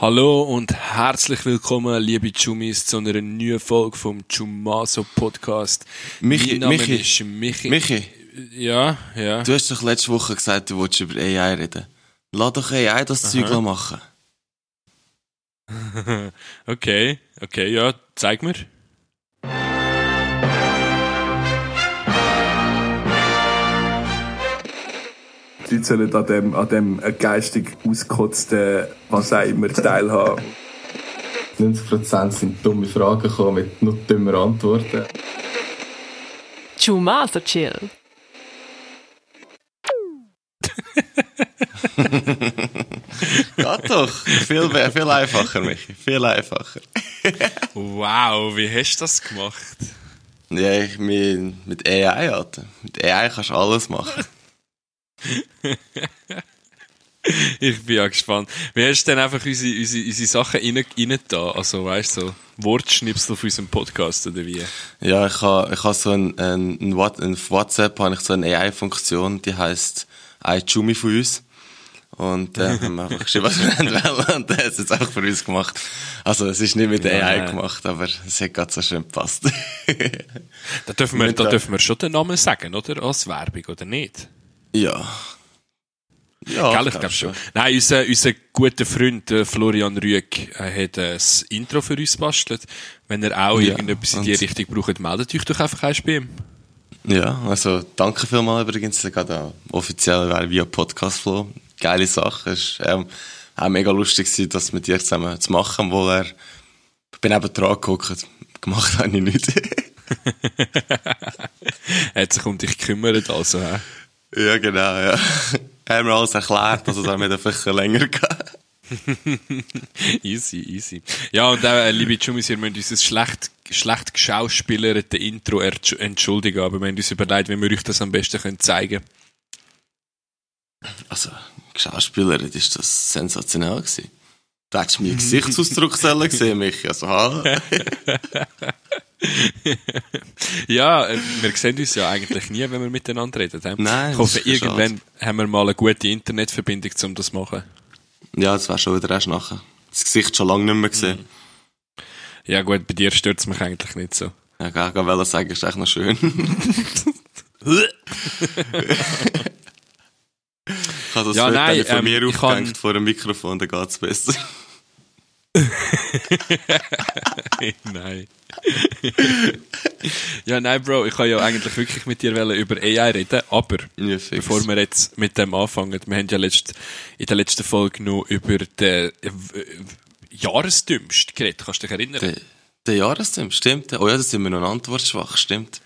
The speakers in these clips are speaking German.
Hallo und herzlich willkommen, liebe Chumis, zu einer neuen Folge vom Chumaso Podcast. Michi, mein Name Michi, ist Michi. Michi, Ja, ja. du hast doch letzte Woche gesagt, du wolltest über AI reden. Lass doch AI das Zeug machen. okay, okay, ja, zeig mir. Die Leute sollen an dem, an dem äh, geistig ausgekotzten, was auch immer, teilhaben. 90% sind dumme Fragen gekommen mit nur dummen Antworten. Chumaso chill. Geht doch. Viel, viel einfacher, Michi. Viel einfacher. Wow, wie hast du das gemacht? Ja, ich mit, mit AI, Alter. Mit AI kannst du alles machen. Ich bin ja gespannt. Wie hast du denn einfach unsere, unsere, unsere Sachen rein, rein da? Also, weißt du, so Wortschnipsel auf unserem Podcast oder wie? Ja, ich habe ich ha so ein, ein, ein, WhatsApp habe ich so eine AI-Funktion, die heisst iChumi von uns. Und äh, haben wir einfach geschrieben, was wir wollen und der hat es jetzt einfach für uns gemacht. Also es ist nicht mit Ja, AI gemacht, aber es hat gerade so schön gepasst. Da dürfen wir, da der- dürfen wir schon den Namen sagen, oder? Als Werbung, oder nicht? Ja. Ja, Gell, ich glaube schon. Nein, unser, unser guter Freund äh, Florian Rüegg äh, hat äh, das Intro für uns bastelt. Wenn ihr auch Ja, irgendetwas in die Richtung braucht, meldet euch doch einfach eins bei ihm. Ja, also danke vielmals übrigens. Gerade auch offiziell via Podcast Flow. Geile Sache. Es ist ähm, auch mega lustig gewesen, das mit dir zusammen zu machen, wo er, ich bin eben dran geguckt. Gemacht habe ich nicht. Er hat sich um dich gekümmert, also. Äh. Ja, genau, ja. Hat mir alles erklärt, also da hat einfach länger gehabt. easy, easy. Ja, und auch, äh, liebe Chumis, ihr müsst uns ein schlecht, schlecht geschauspielerte Intro entschuldigen, aber wir haben uns überlegt, wie wir euch das am besten können zeigen Also, Schauspielerin ist das sensationell gewesen. Du hättest meinen Gesichtsausdruck gesehen, Michi. Also, hallo. Ja, äh, wir sehen uns ja eigentlich nie, wenn wir miteinander reden. Nein, ich hoffe, ist schade. irgendwann haben wir mal eine gute Internetverbindung, um das zu machen. Ja, das wäre schon wieder erst nachher. Das Gesicht schon lange nicht mehr gesehen. Ja gut, bei dir stört es mich eigentlich nicht so. Ja, gar nicht wollen sagen, ist echt noch schön. ich habe das Ja, nein, von ähm, mir aufgehängt kann- vor dem Mikrofon, dann geht's besser. nein. ja, nein, Bro, ich kann ja eigentlich wirklich mit dir über AI reden, aber Ja, bevor wir jetzt mit dem anfangen, wir haben ja letzt, in der letzten Folge noch über den äh, Jahresdümmst geredet, kannst du dich erinnern? Der, der Jahreszeit, stimmt. Oh ja, da sind wir noch antwortschwach, stimmt.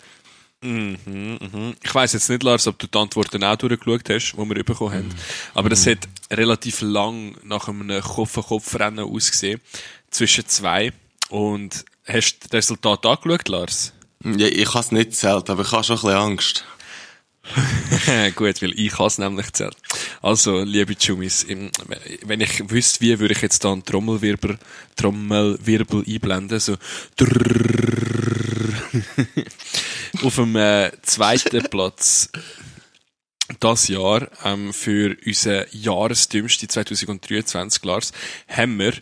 Ich weiss jetzt nicht, Lars, ob du die Antworten auch durchgeschaut hast, die wir bekommen haben. Aber das hat relativ lang nach einem Kopf-an-Kopf-Rennen ausgesehen. Zwischen zwei. Und hast du das Resultat angeschaut, Lars? Ja, ich habe es nicht gezählt, aber ich habe schon ein bisschen Angst. Gut, weil ich has nämlich gezählt. Also, liebe Chumis, im- wenn ich wüsste, wie, würde ich jetzt da einen Trommelwirbel, Trommelwirbel einblenden, so auf dem äh, zweiten Platz das Jahr ähm, für unseren Jahresdümmste 2023, Lars, haben wir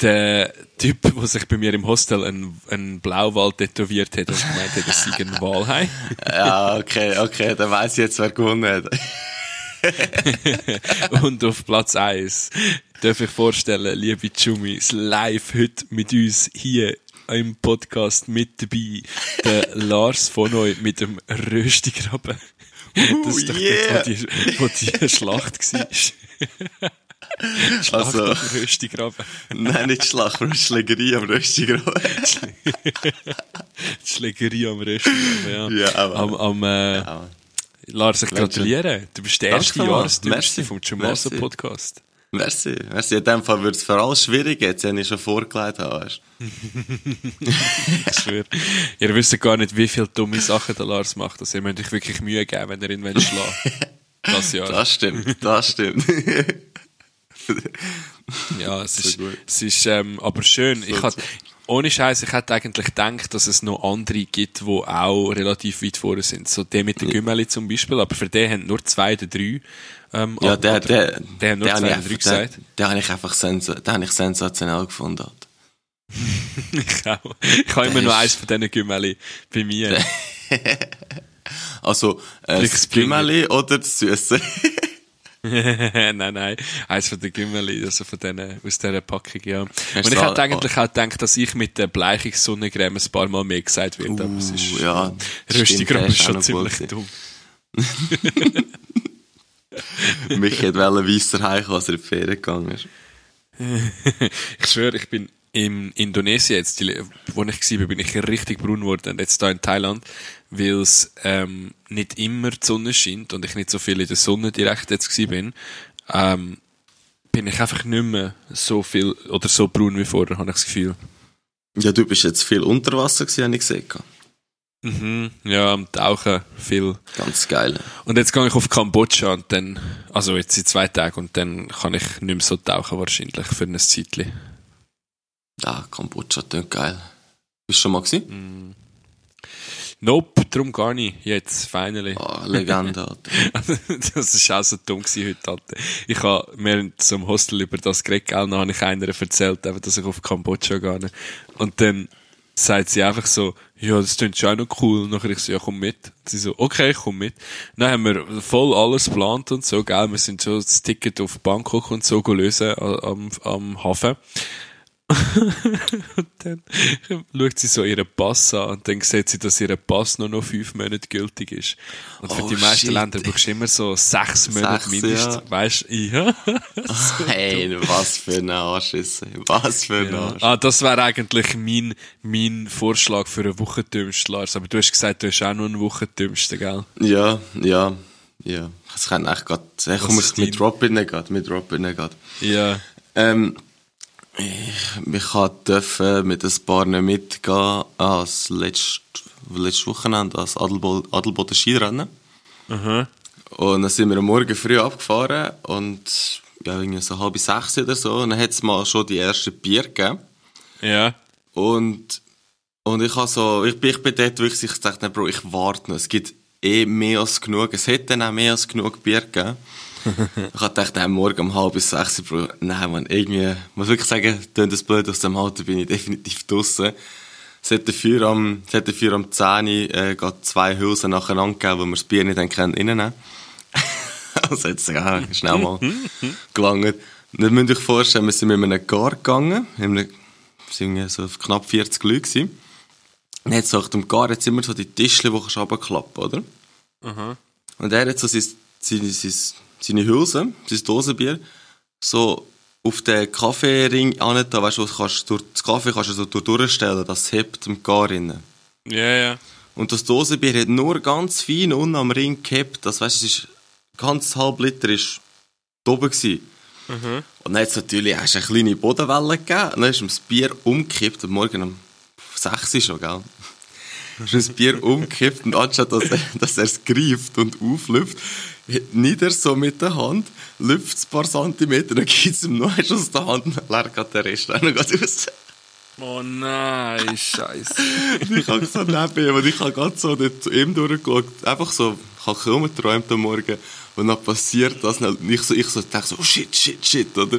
den Typ, der sich bei mir im Hostel einen, einen Blauwal tätowiert hat und gemeint hat, es sei ein Walhai. Ja, okay, okay, dann weiss ich jetzt, wer gewonnen hat. Und auf Platz 1 darf ich vorstellen, liebe Chumis, live heute mit uns hier im Podcast mit dabei, der Lars von euch mit dem Röstigraben. Das ist doch yeah. dort, wo die, wo die Schlacht war. Schlacht Also- am Röstigraben. Nein, nicht Schlacht, aber Schlägerie am Röstigraben. Schlägerie am Röstigraben, ja. Ja, aber- am, am, äh, Ja. Lars, ich gratuliere. Du bist der Danke erste Merci. vom Chumaso Merci. Podcast. Merci, merci. In dem Fall wird es für alles schwierig, jetzt, wenn ich schon vorgelegt habe. Ich schwöre. Ihr wisst gar nicht, wie viele dumme Sachen der Lars macht. Also ihr müsst euch wirklich Mühe geben, wenn ihr ihn wollt schlagen Das Jahr. Das stimmt, das stimmt. ja, es So ist, gut. es ist ähm, aber schön. ich So- hat, ohne Scheiß, ich hätte eigentlich gedacht, dass es noch andere gibt, die auch relativ weit vorne sind. So der mit den Gümmeli zum Beispiel, aber für den haben nur zwei oder drei. Ähm, Ja, der, oder- der, der haben nur der zwei oder drei der, gesagt. der habe ich einfach sensa den habe ich sensationell gefunden. Ich auch. Ich habe immer Der nur eins von diesen Gümmeli bei mir. Also, äh, das. Gümmeli oder das Süße? nein, nein. Eins von den Gümmeli, also von denen, aus dieser Packung, ja. Und ich hätte eigentlich auch gedacht, dass ich mit der Bleichungssonnencreme ein paar Mal mehr gesagt wird, aber es ist, Uh, ja, Röstigramm ist schon ziemlich dumm. Mich hätte wollen weisser heimkommen, als er in die Ferien gegangen ist. Ich schwöre, ich bin in Indonesien jetzt, die, wo ich war, bin ich richtig braun geworden. Und jetzt da in Thailand, weil es ähm, nicht immer die Sonne scheint und ich nicht so viel in der Sonne direkt jetzt gewesen bin, ähm, bin ich einfach nicht mehr so viel oder so braun wie vorher, habe ich das Gefühl. Ja, du bist jetzt viel unter Wasser gewesen, habe ich gesehen. Mhm, ja, am Tauchen viel. Ganz geil. Und jetzt gehe ich auf Kambodscha und dann, also jetzt in zwei Tagen und dann kann ich nicht mehr so tauchen wahrscheinlich für ein Zeitchen. Ja, Kambodscha klingt geil. Bist du schon mal Mhm. Nope, darum gar nicht. Jetzt, finally. Ah, Legende, Alter. das ist auch so dumm gewesen heute, Alter. Ich habe mir zum Hostel über das geredet, gell, dann habe ich einer erzählt, eben, dass ich auf Kambodscha gehe. Und dann sagt sie einfach so, ja, das klingt schon auch noch cool. Und nachher ich so, ja, komm mit. Und sie so, okay, ich komm mit. Dann haben wir voll alles geplant und so, gell. Wir sind schon das Ticket auf Bangkok und so lösen a- am, am Hafen. und dann schaut sie so ihren Pass an und dann sieht sie, dass ihr Pass nur noch fünf Monate gültig ist. Und für Oh, die meisten shit. Länder brauchst du immer so sechs Monate Sechs, mindestens. ja. Weißt du, ja. Hey, was für ein Arschisse. Was für ein ja. Arsch. Ah, das wäre eigentlich mein, mein Vorschlag für einen Wochentümst, Lars. Aber du hast gesagt, du hast auch noch einen Wochentümsten, gell? Ja, ja, ja. Das kann echt grad, hey, komm, ist mit? Robin grad, mit Robin grad. Ja. Ähm, ich, ich durfte mit ein paar nicht mitgehen als letzt, letztes Wochenende als Adelbo Adelboden Skirennen. Aha. Und dann sind wir am Morgen früh abgefahren und ja, irgendwie so halb sechs oder so. Und dann hat es mal schon die ersten Bier gegeben. Ja. Und, und ich habe so, ich bin, ich bin dort wirklich, ich dachte, Bro, ich warte noch. Es gibt eh mehr als genug. Es hätte dann auch mehr als genug Bier gegeben. ich habe gedacht, am Morgen um halb sechs, Bro, nein, man, irgendwie, ich muss wirklich sagen, tönt das blöd, aus dem Auto bin ich definitiv draussen. Es hat dafür am, es hat dafür am 10 Uhr, äh, zwei Hülsen nacheinander gegeben, wo wir das Bier nicht haben können reinnehmen. also jetzt, ja, schnell mal gelangt. Und dann müsst ihr euch vorstellen, wir sind mit einem Gar gegangen, waren irgendwie so knapp 40 Leute. Gewesen. Und jetzt so dem Gar jetzt immer so die Tischchen, die kannst du runterklappen, oder? Und er hat so sein, seine, seine, seine Hülse, sein Dosenbier, so auf den Kaffeering angetan, weißt du, kannst durch, das Kaffee kannst du so durch- durchstellen, das hebt dem Gar rein. Ja, ja. Und das Dosenbier hat nur ganz fein unten am Ring gehabt, das weißt du, es ist, ganz halb Liter ist oben gewesen. Und dann hat es natürlich hast eine kleine Bodenwelle gegeben. Und dann ist ihm das Bier umgekippt. Und morgen um 6 Uhr schon, gell? Ist das Bier umgekippt und anstatt dass er, dass er es greift und auflüpft, nieder so mit der Hand, lüpft es ein paar Zentimeter, dann gibt es ihm noch eins aus der Hand dann leert gerade der Rest noch gerade raus. Oh nein, Scheiße. Ich habe so neben ihm und ich habe gerade so zu ihm durchgeschaut. Einfach so, ich habe kaum geträumt am Morgen. Und dann passiert das. Und ich so, ich so denke so, oh shit, shit, shit, oder?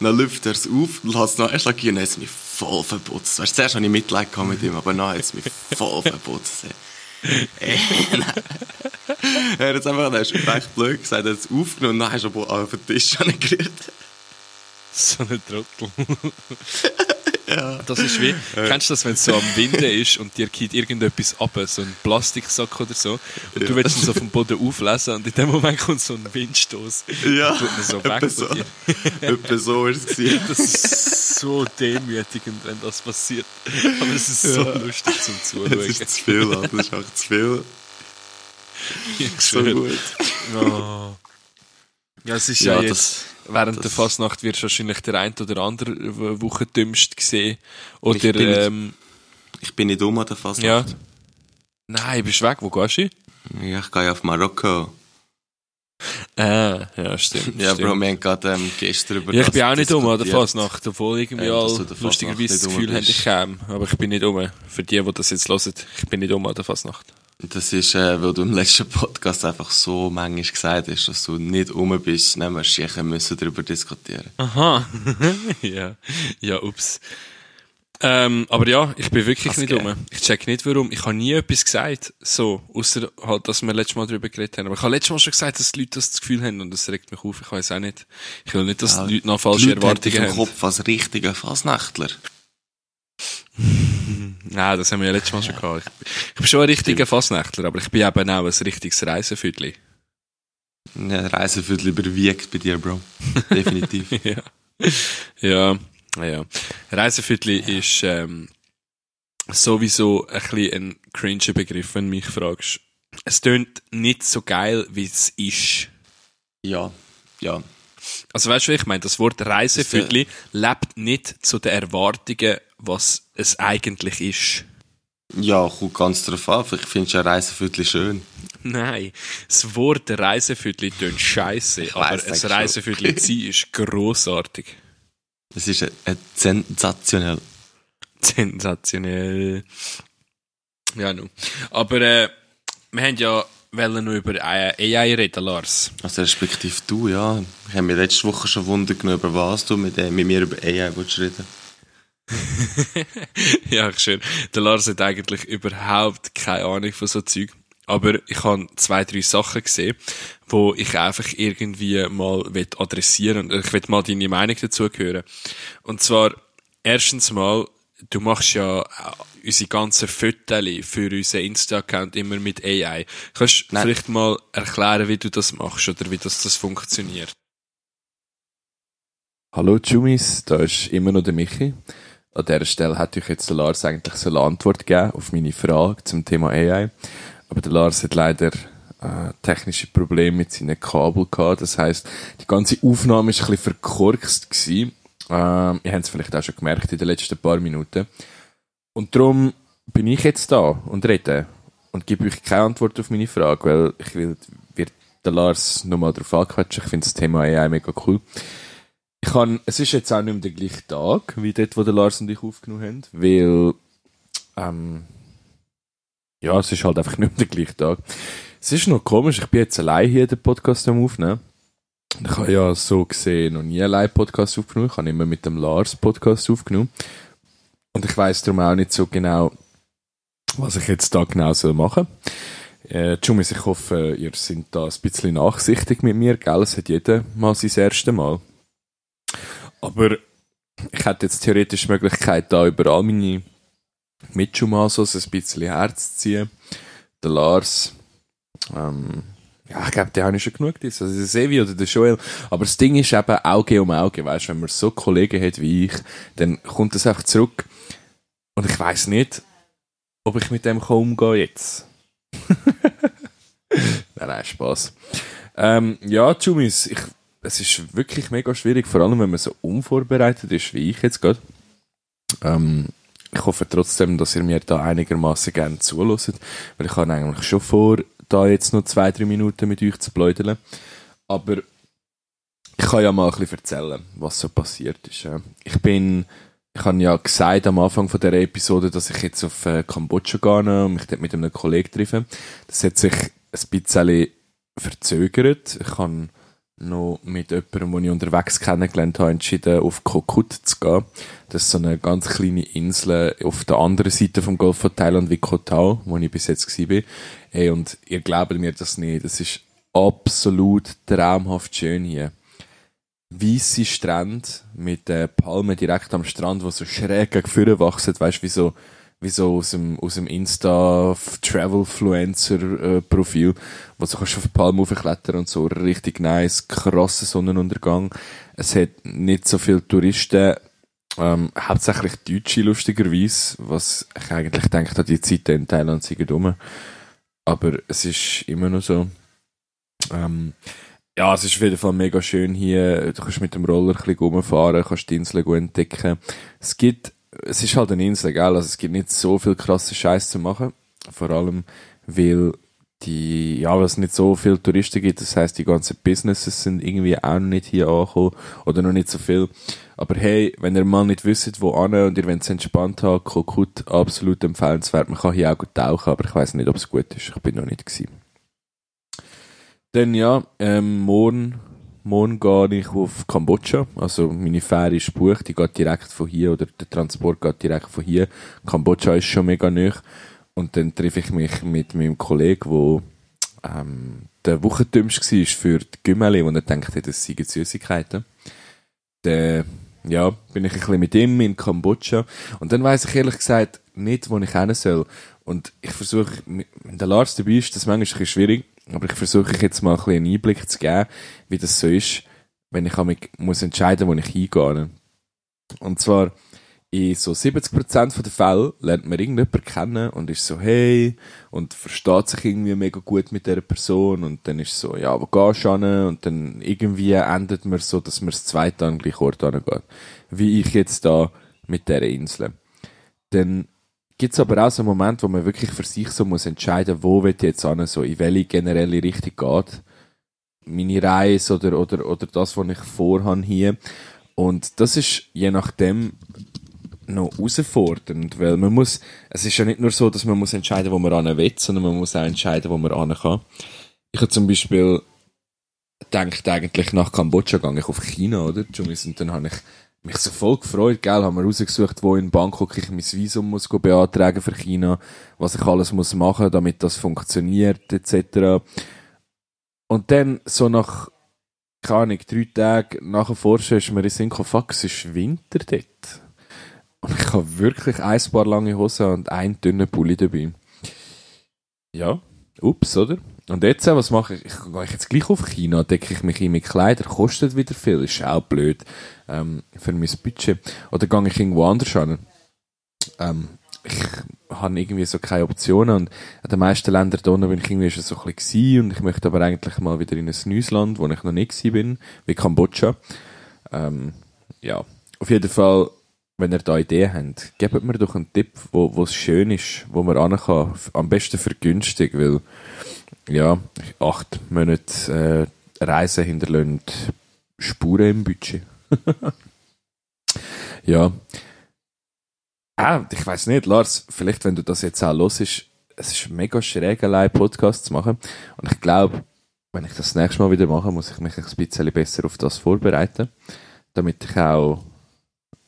Dann lüpft er es auf und hat es noch gegeben und dann es mich voll verputzt. Weißt, zuerst hatte ich Mitleid mit ihm, aber hat es mich voll verputzt. ey. er hat jetzt einfach, er ist echt blöd gesagt, er hat es aufgenommen und dann hast du aber auf den Tisch gerührt. So ein Trottel. Das ist wie, kennst du das, wenn es so am Winden ist und dir geht irgendetwas ab, so ein Plastiksack oder so, und du willst ihn so vom Boden auflesen und in dem Moment kommt so ein Windstoß. Ja, Tut mir so weg so, etwa so ist es so demütigend, wenn das passiert. Aber es ist so lustig zum Es Zuschauen. ist zu viel, Alter, das ist auch zu viel. Ich So gut. Oh. Ja, es ist ja, Ja, jetzt, das- während der das- Fasnacht wirst du wahrscheinlich der ein oder andere W- Wochentümst gesehen. Oder, Ich bin nicht- ähm, Ich bin nicht um an der Fasnacht. ja. Nein, bist du weg? Wo gehst du? Ja, ich gehe auf Marokko. Ah, ja, stimmt. Ja, stimmt. Bro, wir haben gerade ähm, gestern über Ja, ich bin auch nicht um an der. Fasnacht, obwohl irgendwie Ja, all lustigerweise das Gefühl haben, bist. ich käme. Aber ich bin nicht um. Für die, die das jetzt hören, ich bin nicht um an der Fasnacht. Das ist, äh, weil du im letzten Podcast einfach so manchmal gesagt hast, dass du nicht um bist, dann wir müssen darüber diskutieren. Aha. ja. Ja, ups. Ähm, aber ja, ich bin wirklich Kann's nicht geben. um. Ich check nicht warum. Ich habe nie etwas gesagt. So. Außer halt, dass wir letztes Mal darüber geredet haben. Aber ich habe letztes Mal schon gesagt, dass die Leute das Gefühl haben und das regt mich auf. Ich weiß auch nicht. Ich will nicht, dass Ja, die Leute noch Die falsche Leute haben dich Erwartungen im haben. Kopf als richtiger Fasnächtler. Nein, das haben wir ja letztes Mal schon gehabt. Ich, ich bin schon ein richtiger Fassnächtler, aber ich bin eben auch ein richtiges Reisefüdli. Ja, Reiseviertel überwiegt bei dir, Bro. Definitiv. ja. Ja, ja. Reisefüdli ist ähm, sowieso ein bisschen ein cringe Begriff, wenn du mich fragst. Es tönt nicht so geil, wie es ist. ja, ja. Also weißt du, ich meine? Das Wort Reisefüdli lebt nicht zu den Erwartungen, was es eigentlich ist. Ja, kommt ganz drauf an. Findest du ein Reiseviertel schön. Nein, das Wort Reisefüdli tönt scheiße, aber ein zu sein ist grossartig. Es ist ein, ein sensationell. Sensationell. Ja, nu. Aber äh, wir haben ja wollen noch über äh, AI reden, Lars. Also respektive du, ja. Ich habe mich letzte Woche schon Wunder genommen, über was du mit, äh, mit mir über AI willst reden. ja, schön. Der Lars hat eigentlich überhaupt keine Ahnung von so Zeug. Aber ich habe zwei, drei Sachen gesehen, wo ich einfach irgendwie mal adressieren und ich will mal deine Meinung dazu hören. Und zwar, erstens mal, du machst ja äh, unsere ganzen Fotos für unseren Insta-Account immer mit AI. Kannst du vielleicht mal erklären, wie du das machst oder wie das, das funktioniert? Hallo Jumis, da ist immer noch der Michi. An dieser Stelle hätte ich jetzt Lars eigentlich so eine Antwort geben auf meine Frage zum Thema AI. Aber der Lars hat leider äh, technische Probleme mit seinen Kabel gehabt. Das heißt, die ganze Aufnahme ist ein bisschen verkorkst gewesen. Ähm, ihr habt es vielleicht auch schon gemerkt in den letzten paar Minuten. Und darum bin ich jetzt da und rede und gebe euch keine Antwort auf meine Frage, weil ich will, wird der Lars nochmal darauf anquatschen. Ich finde das Thema AI mega cool. Ich kann, es ist jetzt auch nicht mehr der gleiche Tag, wie dort, wo der Lars und ich aufgenommen haben, weil, ähm, ja, es ist halt einfach nicht mehr der gleiche Tag. Es ist noch komisch, ich bin jetzt allein hier den Podcast am Aufnehmen. Ich habe ja so gesehen noch nie allein Podcast aufgenommen. Ich habe immer mit dem Lars Podcast aufgenommen. Und ich weiß darum auch nicht so genau, was ich jetzt da genau soll machen äh, Jumis, ich hoffe, ihr seid da ein bisschen nachsichtig mit mir, gell? Es hat jeder mal sein erstes Mal. Aber ich hätte jetzt theoretisch die Möglichkeit, da über all meine Mitschumasos ein bisschen herzuziehen. Der Lars, ähm, ja, ich glaube, der habe ich schon genug das. Also der Sevi oder der Joel. Aber das Ding ist eben Auge um Auge, weißt wenn man so Kollegen hat wie ich, dann kommt das einfach zurück. Und ich weiß nicht, ob ich mit dem kann umgehen jetzt. nein, nein, Spaß. Ähm, ja, Jumis, ich, es ist wirklich mega schwierig, vor allem wenn man so unvorbereitet ist, wie ich jetzt gerade. Ähm, ich hoffe trotzdem, dass ihr mir da einigermaßen gerne zulässt, weil ich habe eigentlich schon vor, da jetzt noch zwei, drei Minuten mit euch zu bläudeln. Aber ich kann ja mal ein bisschen erzählen, was so passiert ist. Ich bin, ich habe ja gesagt am Anfang von der Episode, dass ich jetzt auf äh, Kambodscha gehe und mich dort mit einem Kollegen treffe. Das hat sich ein bisschen verzögert. Ich habe noch mit jemandem, den ich unterwegs kennengelernt habe, entschieden, auf Kokut zu gehen. Das ist so eine ganz kleine Insel auf der anderen Seite vom Golf von Thailand wie Koh wo ich bis jetzt war. Hey, und ihr glaubt mir das nicht, das ist absolut traumhaft schön hier. Weisse Strände mit äh, Palmen direkt am Strand, wo so schräg vorne wachsen, weißt du, wie so, wie so aus dem, aus dem Insta-Travel-Fluencer-Profil, wo du kannst auf die Palmen aufklettern und so, richtig nice, krasser Sonnenuntergang. Es hat nicht so viele Touristen, ähm, hauptsächlich Deutsche lustigerweise, was ich eigentlich denke, dass die Zeiten in Thailand sind dumm. Aber es ist immer noch so. Ähm, ja, es ist auf jeden Fall mega schön hier. Du kannst mit dem Roller ein bisschen rumfahren, kannst die Insel gut entdecken. Es gibt, es ist halt eine Insel, gell? Also es gibt nicht so viel krasse Scheiß zu machen. Vor allem, weil die, ja, was nicht so viele Touristen gibt, das heißt die ganzen Businesses sind irgendwie auch noch nicht hier angekommen oder noch nicht so viel. Aber hey, wenn ihr mal nicht wisst, wo an und ihr wollt es entspannt haben, Kokut, absolut empfehlenswert. Man kann hier auch gut tauchen, aber ich weiß nicht, ob es gut ist. Ich bin noch nicht gewesen. Dann ja, ähm, morgen, morgen gehe ich auf Kambodscha. Also meine Fähre ist gebucht, die geht direkt von hier, oder der Transport geht direkt von hier. Kambodscha ist schon mega nöch. Und dann treffe ich mich mit meinem Kollegen, wo ähm, der Wochentümst war für die Gümmeli, wo er denkt, das seien Süßigkeiten. Dann, ja, bin ich ein bisschen mit ihm in Kambodscha. Und dann weiss ich ehrlich gesagt nicht, wo ich hin soll. Und ich versuche, wenn der Lars dabei ist, das manchmal ein bisschen schwierig, aber ich versuche jetzt mal ein bisschen einen Einblick zu geben, wie das so ist, wenn ich muss entscheiden, wo ich hingehe. Und zwar, in so 70% der Fälle lernt man irgendjemanden kennen und ist so, hey, und versteht sich irgendwie mega gut mit dieser Person und dann ist so, ja, wo gehst du hin? Und dann irgendwie endet man so, dass man das zweite an den Ort hingeht. Wie ich jetzt da mit dieser Insel. Dann gibt's aber auch so einen Moment, wo man wirklich für sich so muss entscheiden, wo wird jetzt hin, so in welche generelle Richtung geht. Meine Reise oder, oder, oder das, was ich vorhabe hier. Und das ist je nachdem noch herausfordernd, weil man muss, es ist ja nicht nur so, dass man muss entscheiden, wo man an will, sondern man muss auch entscheiden, wo man an kann. Ich habe zum Beispiel gedacht, eigentlich nach Kambodscha gehe ich auf China, oder? Und dann habe ich mich so voll gefreut, gell, haben wir rausgesucht, wo in Bangkok ich mein Visum muss beantragen für China, was ich alles muss machen, damit das funktioniert, etc. Und dann, so nach, keine Ahnung, drei Tagen nachher Forschen ist mir in Sinn fuck, es ist Winter dort. Und ich habe wirklich ein paar lange Hosen und einen dünnen Pulli dabei. Ja, ups, oder? Und jetzt, äh, was mache ich? Ich gehe jetzt gleich auf China, decke ich mich ein mit Kleider, kostet wieder viel, ist auch blöd ähm, für mein Budget. Oder gehe ich irgendwo anders hin? Ähm, ich habe irgendwie so keine Optionen und in den meisten Ländern da bin ich irgendwie schon so ein bisschen und ich möchte aber eigentlich mal wieder in ein neues Land, wo ich noch nicht gewesen bin, wie Kambodscha. Ähm, ja, auf jeden Fall wenn ihr da Ideen habt, gebt mir doch einen Tipp, wo, es schön ist, wo man ran kann. Am besten für günstig, weil, ja, acht Monate äh, Reisen hinterlassen Spuren im Budget. ja. Ah, ich weiß nicht, Lars, vielleicht, wenn du das jetzt auch los ist, es ist mega schräg, allein Podcast zu machen. Und ich glaube, wenn ich das nächste Mal wieder mache, muss ich mich ein bisschen besser auf das vorbereiten, damit ich auch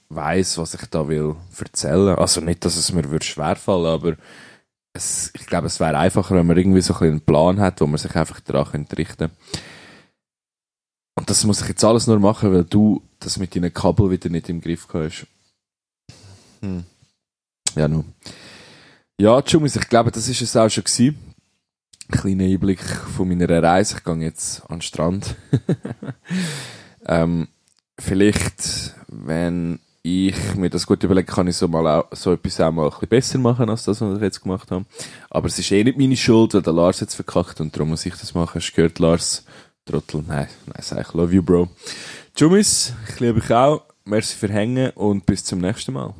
weiß, was ich da will erzählen. Also nicht, dass es mir würde schwerfallen, aber es, ich glaube, es wäre einfacher, wenn man irgendwie so ein einen Plan hat, wo man sich einfach daran richten könnte. Und das muss ich jetzt alles nur machen, weil du das mit deinen Kabel wieder nicht im Griff hast. Hm. Ja, nun. Ja, Jumis, ich glaube, das ist es auch schon gewesen. Ein kleiner Einblick von meiner Reise. Ich gehe jetzt an den Strand. ähm, vielleicht, wenn ich mir das gut überlege, kann ich so mal auch, so etwas auch mal ein bisschen besser machen, als das, was ich jetzt gemacht habe. Aber es ist eh nicht meine Schuld, weil der Lars jetzt verkackt und darum muss ich das machen. Hast du gehört, Lars? Trottel? Nein, nein, sag ich love you, Bro. Jumis, ich liebe dich auch. Merci für Hängen und bis zum nächsten Mal.